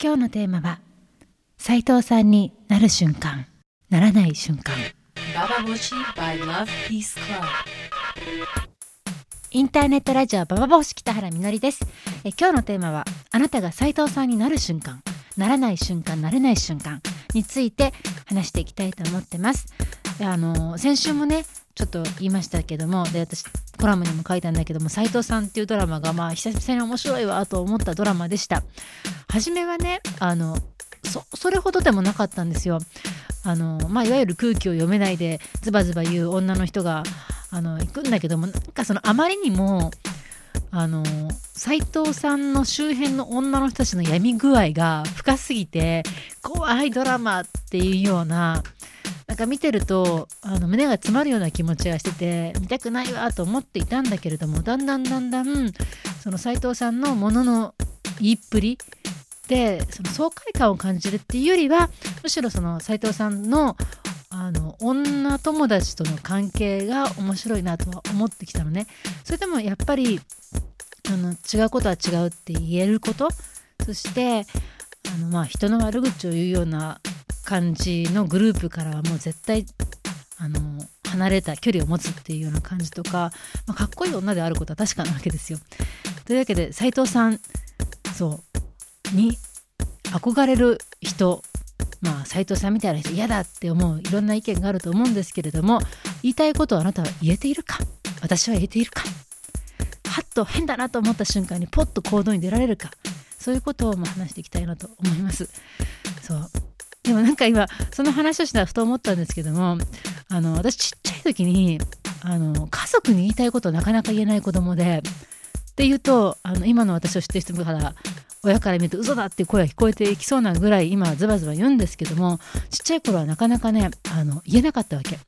今日のテーマは斉藤さんになる瞬間ならない瞬間。Bababushi by Love Peace Club. インターネットラジオババボシ北原みのりです。え今日のテーマはあなたが斉藤さんになる瞬間ならない瞬間なれない瞬間について話していきたいと思ってます。であの先週もねちょっと言いましたけどもで私コラムにも書いたんだけども斉藤さんっていうドラマがまあ久々に面白いわと思ったドラマでした。初めはねあのそそれほどでもなかったんですよ。あのまあいわゆる空気を読めないでズバズバ言う女の人があの行くんだけどもなんかそのあまりにもあの斉藤さんの周辺の女の人たちの闇具合が深すぎて怖いドラマっていうようなか見てるとあの胸が詰まるような気持ちがしてて見たくないわと思っていたんだけれどもだんだんだんだんその斉藤さんのものの言いっぷりでその爽快感を感じるっていうよりはむしろその斉藤さんのあの女友達との関係が面白いなとは思ってきたのね。それでもやっぱりあの違うことは違うって言えること？そしてあのまあ人の悪口を言うような感じのグループからはもう絶対あの離れた距離を持つっていうような感じとか、まあ、かっこいい女であることは確かなわけですよ。というわけで斉藤さんそうに憧れる人まあ斉藤さんみたいな人嫌だって思ういろんな意見があると思うんですけれども言いたいことをあなたは言えているか？私は言えているか？はっと変だなと思った瞬間にポッと行動に出られるか？そういうことをま話していきたいなと思います。そうでもなんか今その話をしたらふと思ったんですけどもあの私ちっちゃい時にあの家族に言いたいことをなかなか言えない子供でっていうとあの今の私を知ってる人から親から見ると嘘だっていう声が聞こえていきそうなぐらい今はズバズバ言うんですけどもちっちゃい頃はなかなかねあの言えなかったわけ。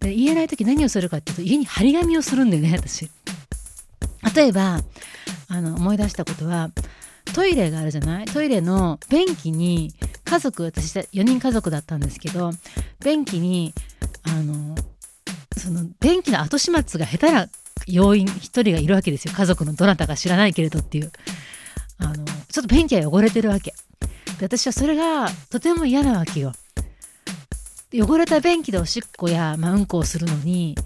で言えない時何をするかっていうと家に張り紙をするんだよね私。例えばあの思い出したことはトイレがあるじゃない？トイレの便器に家族私4人家族だったんですけど便器にあのその便器の後始末が下手な要員1人がいるわけですよ。家族のどなたか知らないけれどっていう。あのちょっと便器が汚れてるわけ。で私はそれがとても嫌なわけよ。汚れた便器でおしっこや、まあ、うんこをするのに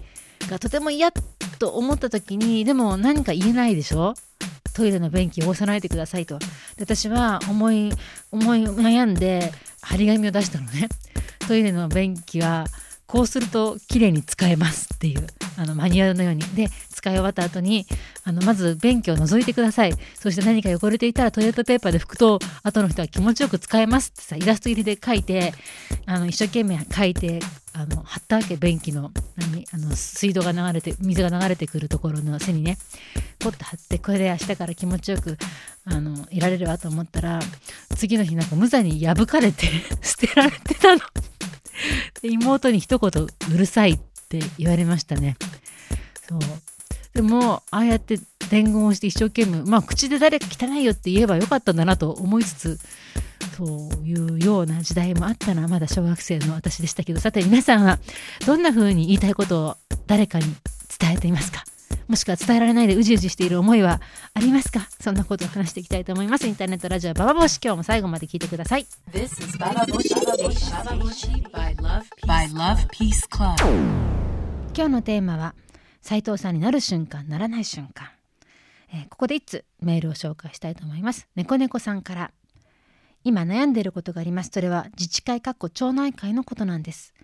がとても嫌と思った時にでも何か言えないでしょ？トイレの便器汚さないでくださいと。私は思い思い悩んで張り紙を出したのね。トイレの便器はこうすると綺麗に使えますっていうあのマニュアルのようにで使い終わった後にあのまず便器を覗いてくださいそして何か汚れていたらトイレットペーパーで拭くと後の人は気持ちよく使えますってさイラスト入りで書いてあの一生懸命書いてあの貼ったわけ便器の何あの水道が流れて水が流れてくるところの背にねポッと貼ってこれで明日から気持ちよくあのいられるわと思ったら次の日なんか無残に破かれて 捨てられてたの。で妹に一言うるさいって言われましたね。そうでもああやって伝言をして一生懸命まあ口で誰か汚いよって言えばよかったんだなと思いつつそういうような時代もあったのはまだ小学生の私でしたけどさて皆さんはどんな風に言いたいことを誰かに伝えていますか？もしくは伝えられないでうじうじしている思いはありますか？そんなことを話していきたいと思います。インターネットラジオババボシ。今日も最後まで聞いてください。This is Bababushi by Love Peace, by Love Peace Club. 今日のテーマは斉藤さんになる瞬間ならない瞬間、えーここで一つメールを紹介したいと思います。猫猫さんから今悩んでいることがあります。それは自治会かっこ町内会のことなんです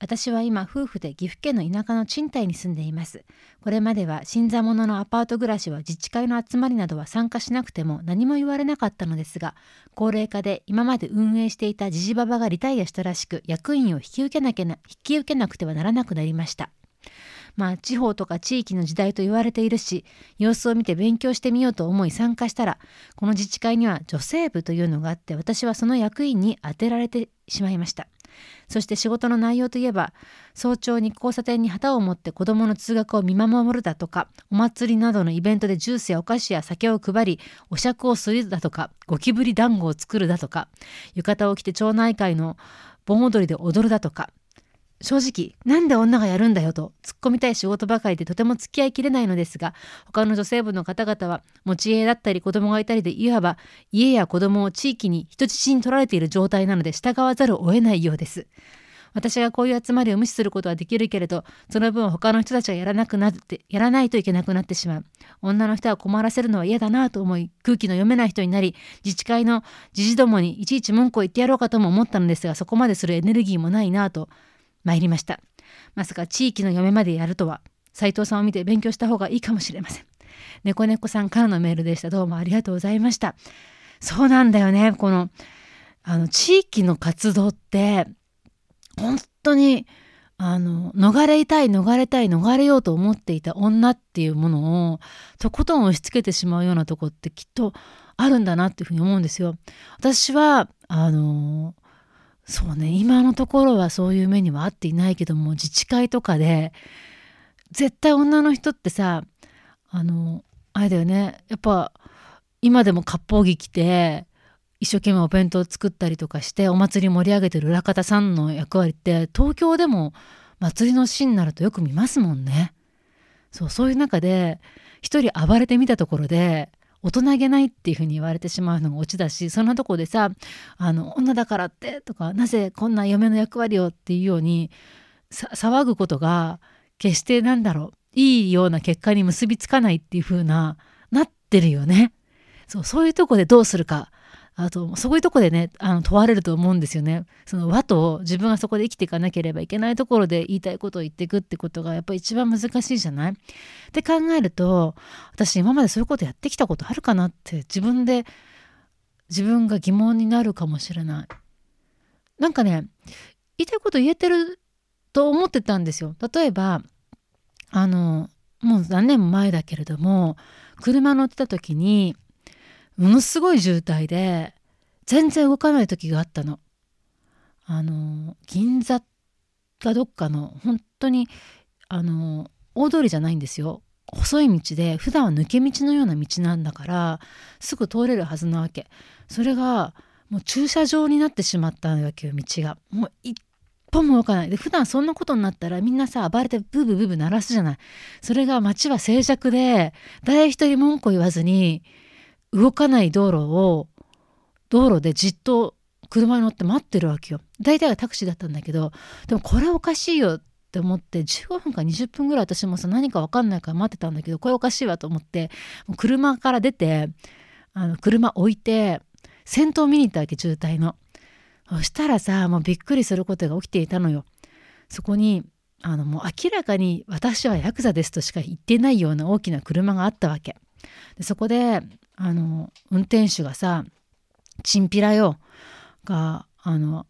私は今夫婦で岐阜県の田舎の賃貸に住んでいます。これまでは新座者のアパート暮らしは自治会の集まりなどは参加しなくても何も言われなかったのですが高齢化で今まで運営していたジジババがリタイアしたらしく役員を引き受けなきゃな引き受けなくてはならなくなりました。まあ地方とか地域の時代と言われているし様子を見て勉強してみようと思い参加したらこの自治会には女性部というのがあって私はその役員に当てられてしまいました。そして仕事の内容といえば早朝に交差点に旗を持って子どもの通学を見守るだとかお祭りなどのイベントでジュースやお菓子や酒を配りお酌をするだとかゴキブリ団子を作るだとか浴衣を着て町内会の盆踊りで踊るだとか正直なんで女がやるんだよと突っ込みたい仕事ばかりでとても付き合いきれないのですが他の女性部の方々は持ち家だったり子供がいたりでいわば家や子供を地域に人質に取られている状態なので従わざるを得ないようです。私がこういう集まりを無視することはできるけれどその分他の人たちがやらなくなってやらないといけなくなってしまう。女の人は困らせるのは嫌だなと思い空気の読めない人になり自治会の知事どもにいちいち文句を言ってやろうかとも思ったのですがそこまでするエネルギーもないなと参りました。まさか地域の嫁までやるとは。斉藤さんを見て勉強した方がいいかもしれません。猫猫さんからのメールでした。どうもありがとうございました。そうなんだよね。このあの地域の活動って本当にあの逃れたい逃れたい逃れようと思っていた女っていうものをとことん押し付けてしまうようなとこってきっとあるんだなっていうふうに思うんですよ。私はあのそうね今のところはそういう目には合っていないけども自治会とかで絶対女の人ってさあのあれだよねやっぱ今でも割烹着着て一生懸命お弁当作ったりとかしてお祭り盛り上げてる裏方さんの役割って東京でも祭りのシーンになるとよく見ますもんね。そうそういう中で一人暴れてみたところで大人げないっていうふうに言われてしまうのがオチだしそんなとこでさあの女だからってとかなぜこんな嫁の役割をっていうように騒ぐことが決してなんだろういいような結果に結びつかないっていう風ななってるよね。そうそういうとこでどうするかあとそういうとこでねあの問われると思うんですよね。その和と自分がそこで生きていかなければいけないところで言いたいことを言っていくってことがやっぱり一番難しいじゃない？って考えると私今までそういうことやってきたことあるかなって自分で自分が疑問になるかもしれない。なんかね言いたいこと言えてると思ってたんですよ。例えばあのもう何年も前だけれども車乗ってた時にものすごい渋滞で全然動かない時があったの。あの銀座かどっかの本当にあの大通りじゃないんですよ。細い道で普段は抜け道のような道なんだからすぐ通れるはずなわけ。それがもう駐車場になってしまったわけよ道が。もう一歩も動かないで普段そんなことになったらみんなさ暴れてブーブーブーブー鳴らすじゃないそれが街は静寂で誰一人文句言わずに動かない道路を道路でじっと車に乗って待ってるわけよ。大体はタクシーだったんだけどでもこれおかしいよって思って15分か20分ぐらい私もさ何か分かんないから待ってたんだけどこれおかしいわと思って車から出てあの車置いて先頭見に行ったわけ渋滞の。そしたらさもうびっくりすることが起きていたのよ。そこにあのもう明らかに私はヤクザですとしか言ってないような大きな車があったわけ。でそこであの運転手がさチンピラよがあの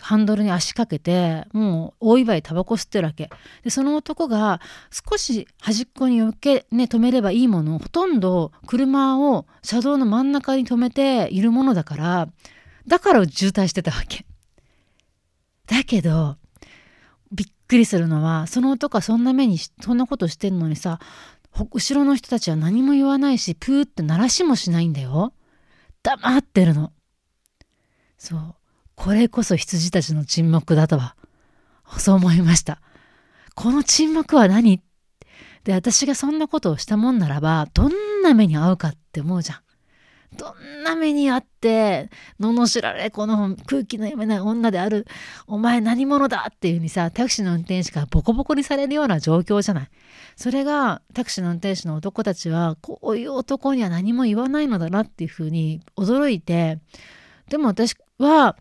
ハンドルに足かけてもう大祝いタバコ吸ってるわけ。でその男が少し端っこによけ、ね、止めればいいものをほとんど車を車道の真ん中に止めているものだからだから渋滞してたわけ。だけどびっくりするのはその男はそんな目にそんなことしてんのにさ後ろの人たちは何も言わないしプーって鳴らしもしないんだよ。黙ってるの。そう。これこそ羊たちの沈黙だとは。そう思いました。この沈黙は何？で私がそんなことをしたもんならばどんな目に遭うかって思うじゃん。どんな目にあって、罵られ、この空気の読めない女である、お前何者だっていうふうにさ、タクシーの運転手がボコボコにされるような状況じゃない。それが、タクシーの運転手の男たちは、こういう男には何も言わないのだなっていうふうに驚いて、でも私は、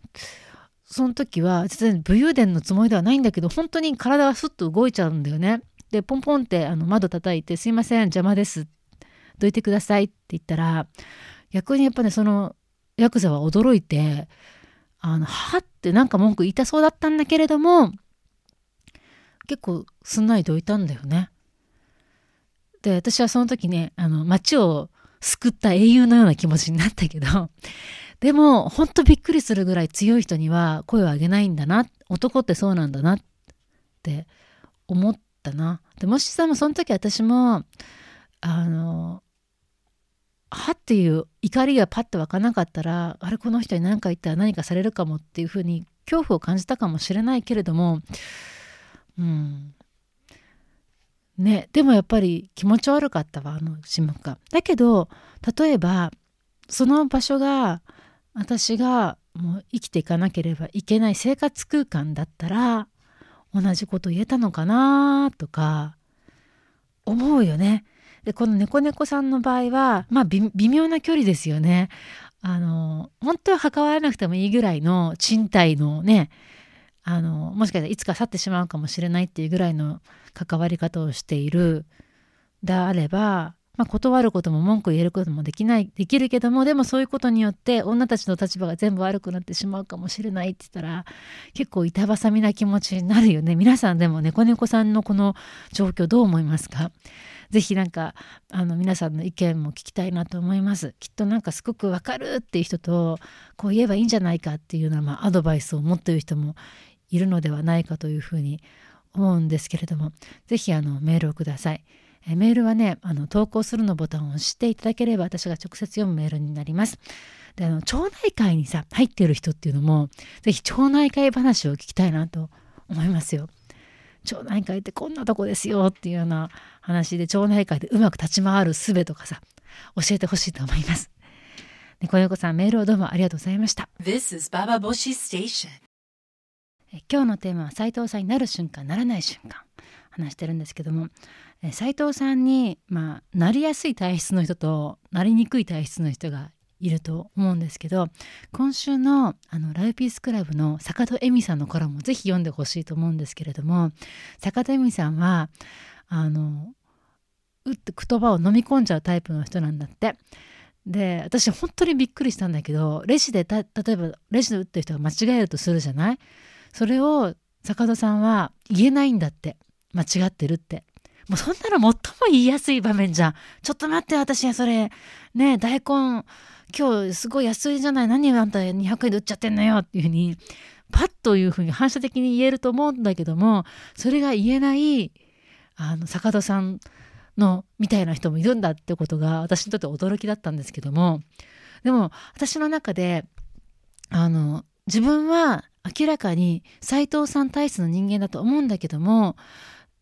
その時は、全然武勇伝のつもりではないんだけど、本当に体がスッと動いちゃうんだよね。で、ポンポンってあの窓叩いて、すいません、邪魔です。どいてくださいって言ったら、逆にやっぱねそのヤクザは驚いてあのはってなんか文句言いたそうだったんだけれども結構すんなりどいたんだよね。で私はその時ねあの街を救った英雄のような気持ちになったけどでもほんとびっくりするぐらい強い人には声を上げないんだな男ってそうなんだなって思ったな。でもしさもその時私もあのはっていう怒りがパッと湧かなかったらあれこの人に何か言ったら何かされるかもっていうふうに恐怖を感じたかもしれないけれどもうんねでもやっぱり気持ち悪かったわあの種目が。だけど例えばその場所が私がもう生きていかなければいけない生活空間だったら同じこと言えたのかなとか思うよね。でこの猫猫さんの場合はまあ微妙な距離ですよね。あの本当は関わらなくてもいいぐらいの賃貸のねあのもしかしたらいつか去ってしまうかもしれないっていうぐらいの関わり方をしているであれば、まあ、断ることも文句言えることもできないできるけどもでもそういうことによって女たちの立場が全部悪くなってしまうかもしれないって言ったら結構板挟みな気持ちになるよね。皆さんでも猫猫さんのこの状況どう思いますか？ぜひなんかあの皆さんの意見も聞きたいなと思います。きっとなんかすごくわかるっていう人とこう言えばいいんじゃないかっていうような、まあ、アドバイスを持っている人もいるのではないかというふうに思うんですけれどもぜひあのメールをください。えメールはねあの投稿するのボタンを押していただければ私が直接読むメールになります。であの町内会にさ入っている人っていうのもぜひ町内会話を聞きたいなと思いますよ。町内会ってこんなとこですよっていうような話で町内会でうまく立ち回る術とかさ教えてほしいと思います。猫猫さんメールをどうもありがとうございました。This is Baba Boshi Station. 今日のテーマは斉藤さんになる瞬間ならない瞬間話してるんですけども斉藤さんに、まあ、なりやすい体質の人となりにくい体質の人がいると思うんですけど今週のあのライピースクラブの坂戸恵美さんのコラムをぜひ読んでほしいと思うんですけれども坂戸恵美さんはあのうって言葉を飲み込んじゃうタイプの人なんだって。で私本当にびっくりしたんだけどレジで例えばレジで打ってる人が間違えるとするじゃない？それを坂戸さんは言えないんだって間違ってるって。もうそんなの最も言いやすい場面じゃん。ちょっと待って私はそれ。ね大根今日すごい安いじゃない。何あんた200円で売っちゃってんのよ。っていうふうにパッというふうに反射的に言えると思うんだけどもそれが言えないあの坂戸さんのみたいな人もいるんだってことが私にとって驚きだったんですけども。でも私の中であの自分は明らかに斎藤さん体質の人間だと思うんだけども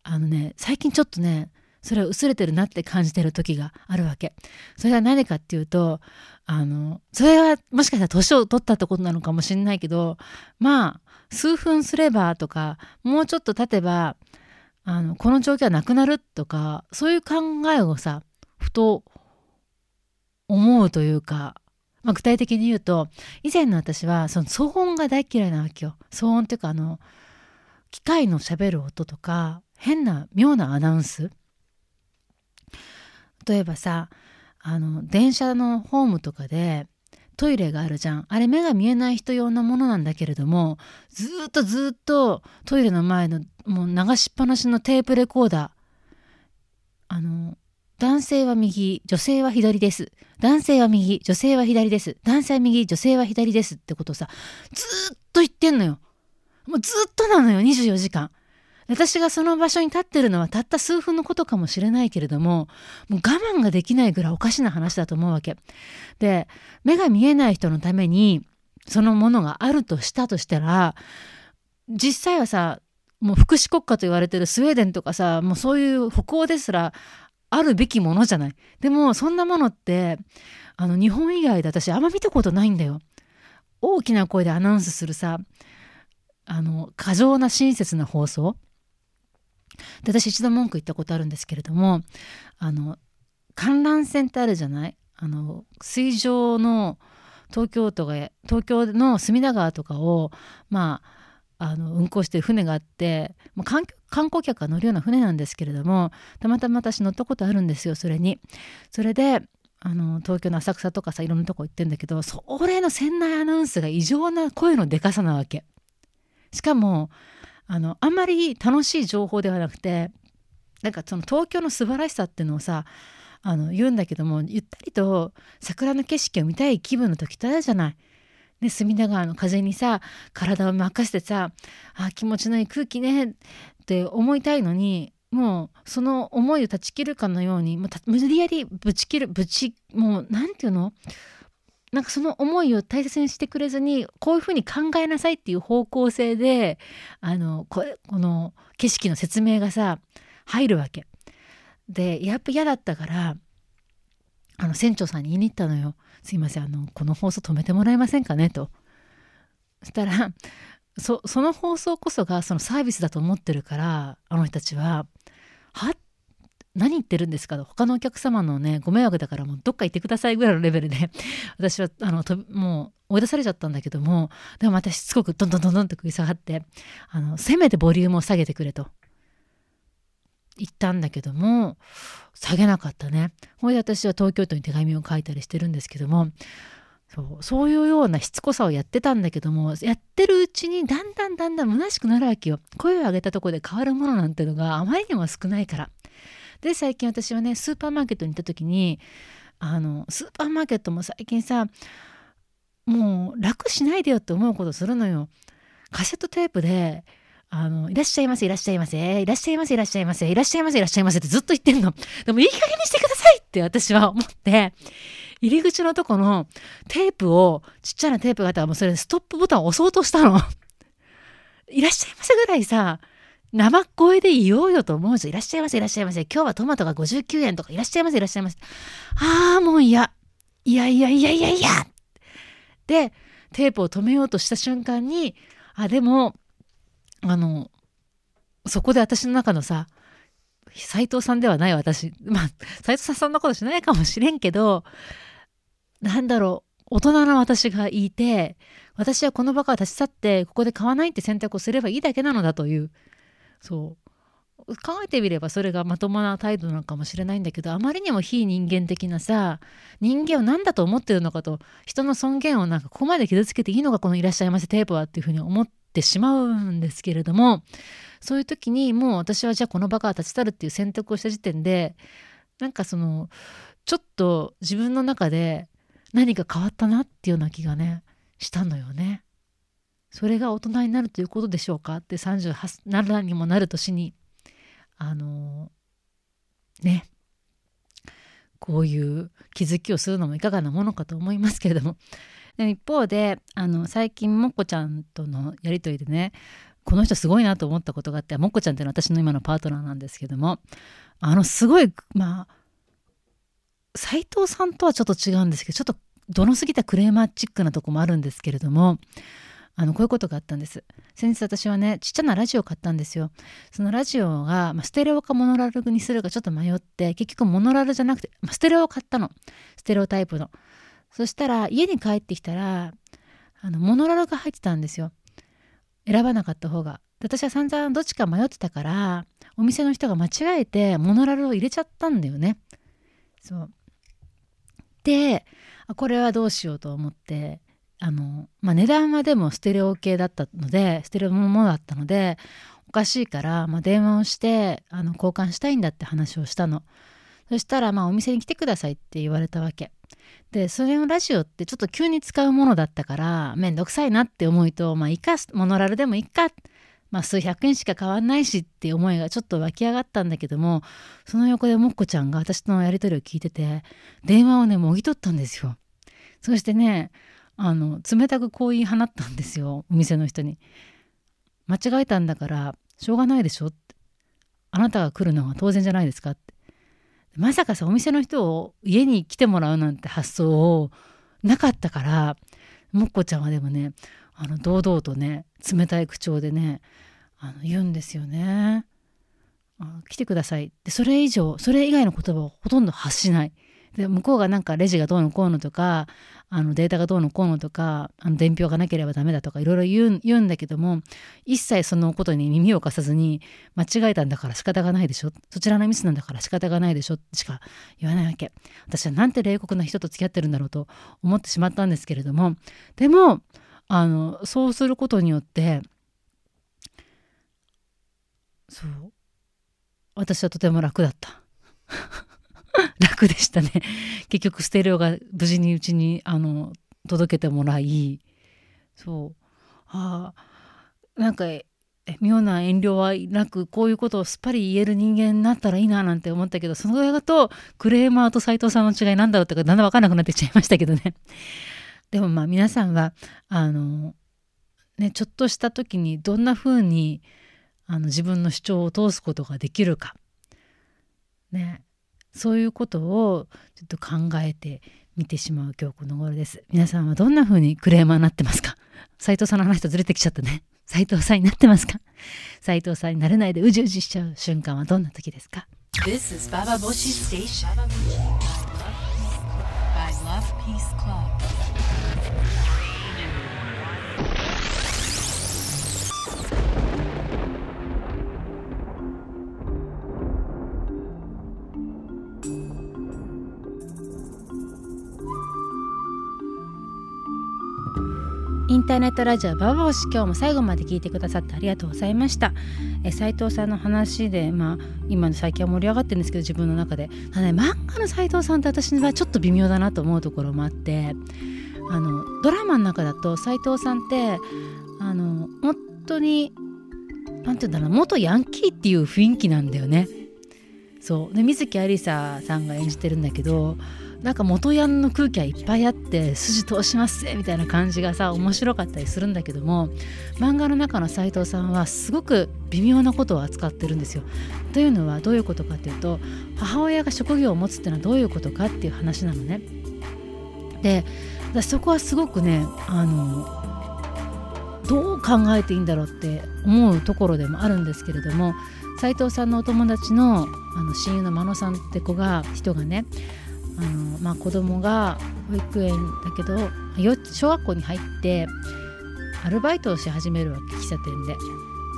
あのね最近ちょっとねそれは薄れてるなって感じてる時があるわけ。それは何かっていうとあのそれはもしかしたら年を取ったってことなのかもしれないけどまあ数分すればとかもうちょっと経てばあのこの状況はなくなるとかそういう考えをさふと思うというかまあ、具体的に言うと以前の私はその騒音が大嫌いなわけよ騒音っていうかあの機械のしゃべる音とか変な妙なアナウンス？例えばさあの電車のホームとかでトイレがあるじゃんあれ目が見えない人用のものなんだけれどもずっとずっとトイレの前のもう流しっぱなしのテープレコーダーあの男性は右、女性は左です。男性は右、女性は左です。男性は右、女性は左ですってことさ、ずっと言ってんのよ。もうずっとなのよ、24時間。私がその場所に立ってるのはたった数分のことかもしれないけれども、もう我慢ができないぐらいおかしな話だと思うわけ。で、目が見えない人のために、そのものがあるとしたとしたら、実際はさ、もう福祉国家と言われてるスウェーデンとかさ、もうそういう北欧ですらあるべきものじゃない。でもそんなものってあの日本以外で私あんま見たことないんだよ。大きな声でアナウンスするさあの過剰な親切な放送で私一度文句言ったことあるんですけれどもあの観覧船ってあるじゃない？あの水上の東京都が東京の隅田川とかをまああの運航してる船があって観光客が乗るような船なんですけれどもたまたま私乗ったことあるんですよそれに。それであの東京の浅草とかさいろんなとこ行ってんだけどそれの船内アナウンスが異常な声のでかさなわけ。しかもあのあんまり楽しい情報ではなくてなんかその東京の素晴らしさっていうのをさあの言うんだけどもゆったりと桜の景色を見たい気分の時ってあるじゃない。ね、隅田川の風にさ体を任せてさあ気持ちのいい空気ねって思いたいのにもうその思いを断ち切るかのように無理やりぶち切るぶちもう何て言うの？なんかその思いを大切にしてくれずにこういうふうに考えなさいっていう方向性であのここの景色の説明がさ入るわけ。でやっぱ嫌だったからあの船長さんに言いに行ったのよ「すいませんあのこの放送止めてもらえませんかね」と。そしたらその放送こそがそのサービスだと思ってるからあの人たちは「はっ何言ってるんですか?」と他のお客様のねご迷惑だからもうどっか行ってくださいぐらいのレベルで 私はあのともう追い出されちゃったんだけどもでもまたしつこくどんどんどんどんって食い下がってあのせめてボリュームを下げてくれと言ったんだけども下げなかったね。ほいで私は東京都に手紙を書いたりしてるんですけどもそうそういうようなしつこさをやってたんだけどもやってるうちにだんだんだんだん虚しくなるわけよ声を上げたところで変わるものなんてのがあまりにも少ないからで最近私はねスーパーマーケットに行った時にあのスーパーマーケットも最近さもう楽しないでよって思うことするのよカセットテープであの、いらっしゃいませ、いらっしゃいませ、いらっしゃいませ、いらっしゃいませ、いらっしゃいませ、いらっしゃいませってずっと言ってんの。でもいい加減にしてくださいって私は思って、入り口のとこのテープを、ちっちゃなテープがあったらもうそれストップボタンを押そうとしたの。いらっしゃいませぐらいさ、生声で言おうよと思うじゃん。いらっしゃいませ、いらっしゃいませ。今日はトマトが59円とか、いらっしゃいませ、いらっしゃいませ。ああ、もう嫌。いやいやいやいやいや。で、テープを止めようとした瞬間に、あ、でも、あの、そこで私の中のさ、斎藤さんではない私。まあ、斎藤さんそんなことしないかもしれんけど、なんだろう、大人の私がいて、私はこの場から立ち去って、ここで買わないって選択をすればいいだけなのだという、そう。考えてみればそれがまともな態度なのかもしれないんだけどあまりにも非人間的なさ人間を何だと思ってるのかと人の尊厳をなんかここまで傷つけていいのかこの「いらっしゃいませテープは」っていうふうに思ってしまうんですけれどもそういう時にもう私はじゃあこの場から立ち去るっていう選択をした時点でなんかそのちょっと自分の中で何か変わったなっていうような気がねしたのよね。それが大人になるということでしょうか？って37にもなる年にあのね。こういう気づきをするのもいかがなものかと思いますけれども。で一方であの最近もっこちゃんとのやり取りでねこの人すごいなと思ったことがあってもっこちゃんっていうのは私の今のパートナーなんですけどもあのすごいまあ斎藤さんとはちょっと違うんですけどちょっとどの過ぎたクレーマーチックなとこもあるんですけれどもあのこういうことがあったんです。先日私はねちっちゃなラジオを買ったんですよ。そのラジオが、まあ、ステレオかモノラルにするかちょっと迷って結局モノラルじゃなくて、まあ、ステレオを買ったの。ステレオタイプの。そしたら家に帰ってきたらあのモノラルが入ってたんですよ。選ばなかった方が。私は散々どっちか迷ってたからお店の人が間違えてモノラルを入れちゃったんだよね。そう。でこれはどうしようと思ってあの、まあ、値段はでもステレオ系だったのでステレオのものだったのでおかしいから、まあ、電話をしてあの交換したいんだって話をしたの。そしたら、まあ、お店に来てくださいって言われたわけ。でそれのラジオってちょっと急に使うものだったからめんどくさいなって思いとまあいかモノラルでもいいか。まあ数百円しか変わんないしって思いがちょっと湧き上がったんだけどもその横でもっこちゃんが私のやり取りを聞いてて電話をねもぎ取ったんですよ。そしてねあの冷たくこう言い放ったんですよ お店の人に。間違えたんだからしょうがないでしょって。あなたが来るのは当然じゃないですかって。まさかさお店の人を家に来てもらうなんて発想をなかったからもっこちゃんはでもねあの堂々とね冷たい口調でねあの言うんですよね。来てください。でそれ以上それ以外の言葉をほとんど発しない。で向こうがなんかレジがどうのこうのとかあのデータがどうのこうのとかあの伝票がなければダメだとかいろいろ言うんだけども一切そのことに耳を貸さずに間違えたんだから仕方がないでしょ。そちらのミスなんだから仕方がないでしょ。しか言わないわけ。私はなんて冷酷な人と付き合ってるんだろうと思ってしまったんですけれどもでもあのそうすることによってそう私はとても楽だった。楽でしたね。結局ステレオが無事にうちにあの届けてもらいそう。あなんか妙な遠慮はなくこういうことをすっぱり言える人間になったらいいななんて思ったけどそのぐらいだとクレーマーと斎藤さんの違いなんだろうってだんだん分かんなくなってきちゃいましたけどね。でもまあ皆さんはあのねちょっとした時にどんな風にあの自分の主張を通すことができるか。ね。そういうことをちょっと考えてみてしまう今日この頃です皆さんはどんな風にクレーマーになってますか？斉藤さんの話とずれてきちゃったね 斉藤さんになってますか？斉藤さんになれないでうじうじしちゃう瞬間はどんな時ですか？This is Baba Boshi Station. By Love Peace Club. ターネットラジオババボシ今日も最後まで聞いてくださってありがとうございました。え斉藤さんの話でまあ今の最近は盛り上がってるんですけど自分の中で。ただね漫画の斉藤さんって私はちょっと微妙だなと思うところもあってあのドラマの中だと斉藤さんってあの本当になんて言うんだろう元ヤンキーっていう雰囲気なんだよね。そう。で水木有沙さんが演じてるんだけどなんか元ヤンの空気はいっぱいあって筋通しますぜみたいな感じがさ面白かったりするんだけども漫画の中の斉藤さんはすごく微妙なことを扱ってるんですよ。というのはどういうことかっていうと母親が職業を持つっていうのはどういうことかっていう話なのね。でそこはすごくねあのどう考えていいんだろうって思うところでもあるんですけれども斉藤さんのお友達のあの親友の真野さんって子が人がねあの、まあ、子供が保育園だけど小学校に入ってアルバイトをし始めるわけ喫茶店で。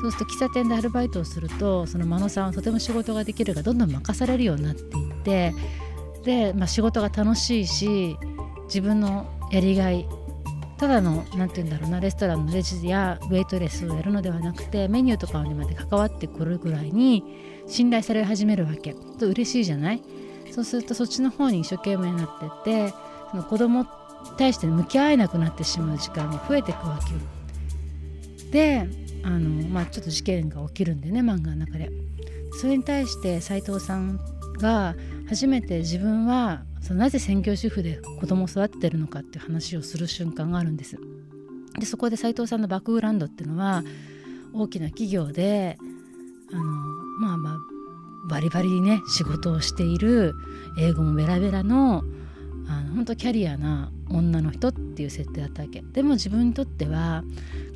そうすると喫茶店でアルバイトをするとその真野さんはとても仕事ができるがどんどん任されるようになっていってで、まあ、仕事が楽しいし自分のやりがいただの何て言うんだろうなレストランのレジやウェイトレスをやるのではなくてメニューとかにまで関わってくるぐらいに信頼され始めるわけと嬉しいじゃない？そうするとそっちの方に一生懸命になってってその子供に対して向き合えなくなってしまう時間が増えていくわけよ。であの、まあ、ちょっと事件が起きるんでね漫画の中で。それに対して斉藤さんが初めて自分はそのなぜ専業主婦で子供を育ててるのかっていう話をする瞬間があるんです。でそこで斉藤さんのバックグラウンドっていうのは大きな企業であのまあまあバリバリね仕事をしている英語もベラベラのあの本当キャリアな女の人っていう設定だったわけ。でも自分にとっては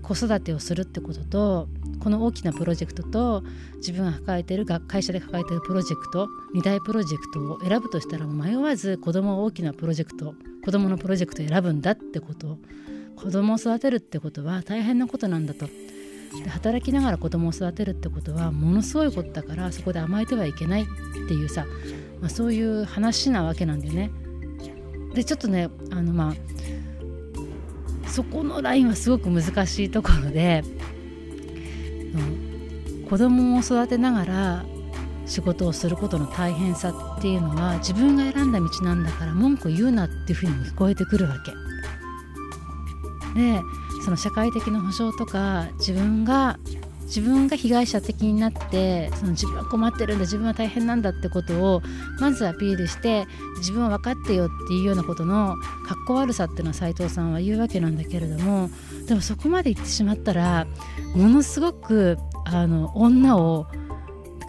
子育てをするってこととこの大きなプロジェクトと自分が抱えてる会社で抱えてるプロジェクト2大プロジェクトを選ぶとしたら迷わず子供を大きなプロジェクト子供のプロジェクトを選ぶんだってこと。子供を育てるってことは大変なことなんだと。で働きながら子供を育てるってことはものすごいことだからそこで甘えてはいけないっていうさ、まあ、そういう話なわけなんだよね。でちょっとねあのまあそこのラインはすごく難しいところで、うん、子供を育てながら仕事をすることの大変さっていうのは自分が選んだ道なんだから文句言うなっていうふうにも聞こえてくるわけ。でその社会的な保障とか自分が自分が被害者的になってその自分は困ってるんだ自分は大変なんだってことをまずアピールして自分は分かってよっていうようなことのかっこ悪さっていうのは斉藤さんは言うわけなんだけれどもでもそこまで言ってしまったらものすごくあの女を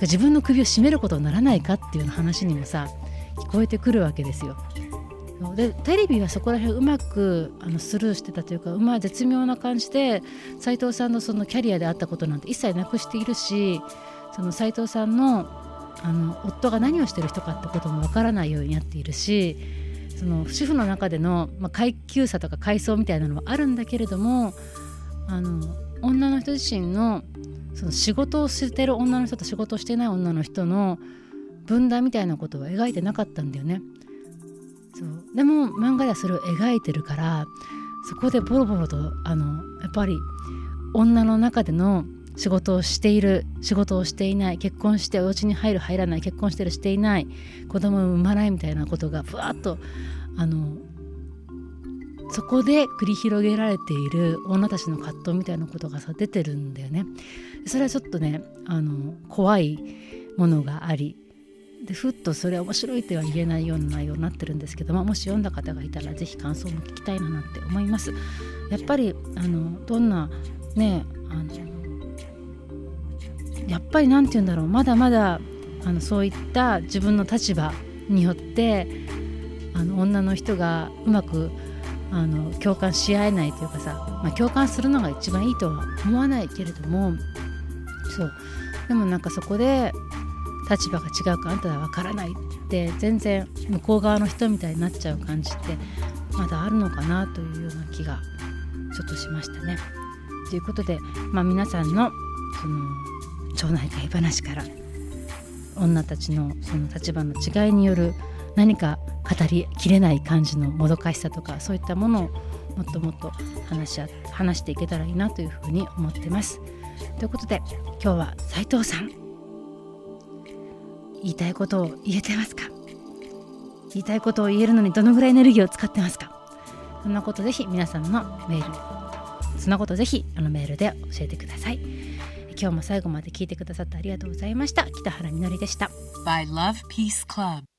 自分の首を絞めることにならないかっていう話にもさ聞こえてくるわけですよ。でテレビはそこら辺うまくあのスルーしてたというかうまい絶妙な感じで斉藤さんのそのキャリアであったことなんて一切なくしているしその斉藤さんのあの夫が何をしてる人かってこともわからないようになっているしその主婦の中での、まあ、階級差とか階層みたいなのはあるんだけれどもあの女の人自身のその仕事をしてる女の人と仕事をしてない女の人の分断みたいなことは描いてなかったんだよね。そうでも漫画ではそれを描いてるからそこでボロボロとあのやっぱり女の中での仕事をしている仕事をしていない結婚してお家に入る入らない結婚してるしていない子供を産まないみたいなことがふわっとあのそこで繰り広げられている女たちの葛藤みたいなことがさ出てるんだよね。それはちょっとねあの怖いものがありでふっとそれ面白いとは言えないような内容になってるんですけどももし読んだ方がいたら是非感想も聞きたいななんて思います。やっぱりあのどんなねあのやっぱり何て言うんだろうまだまだあのそういった自分の立場によってあの女の人がうまくあの共感し合えないというかさ、まあ、共感するのが一番いいとは思わないけれどもそう。でもなんかそこで立場が違うかあんたは分からないって全然向こう側の人みたいになっちゃう感じってまだあるのかなというような気がちょっとしましたね。ということで、まあ、皆さんのその町内会話から女たちのその立場の違いによる何か語りきれない感じのもどかしさとかそういったものをもっともっと話し話していけたらいいなというふうに思ってます。ということで今日は斉藤さん言いたいことを言えてますか？言いたいことを言えるのにどのぐらいエネルギーを使ってますか？そんなことぜひ皆さんのメールそんなことぜひあのメールで教えてください。今日も最後まで聞いてくださってありがとうございました。北原みのりでした。By Love Peace Club.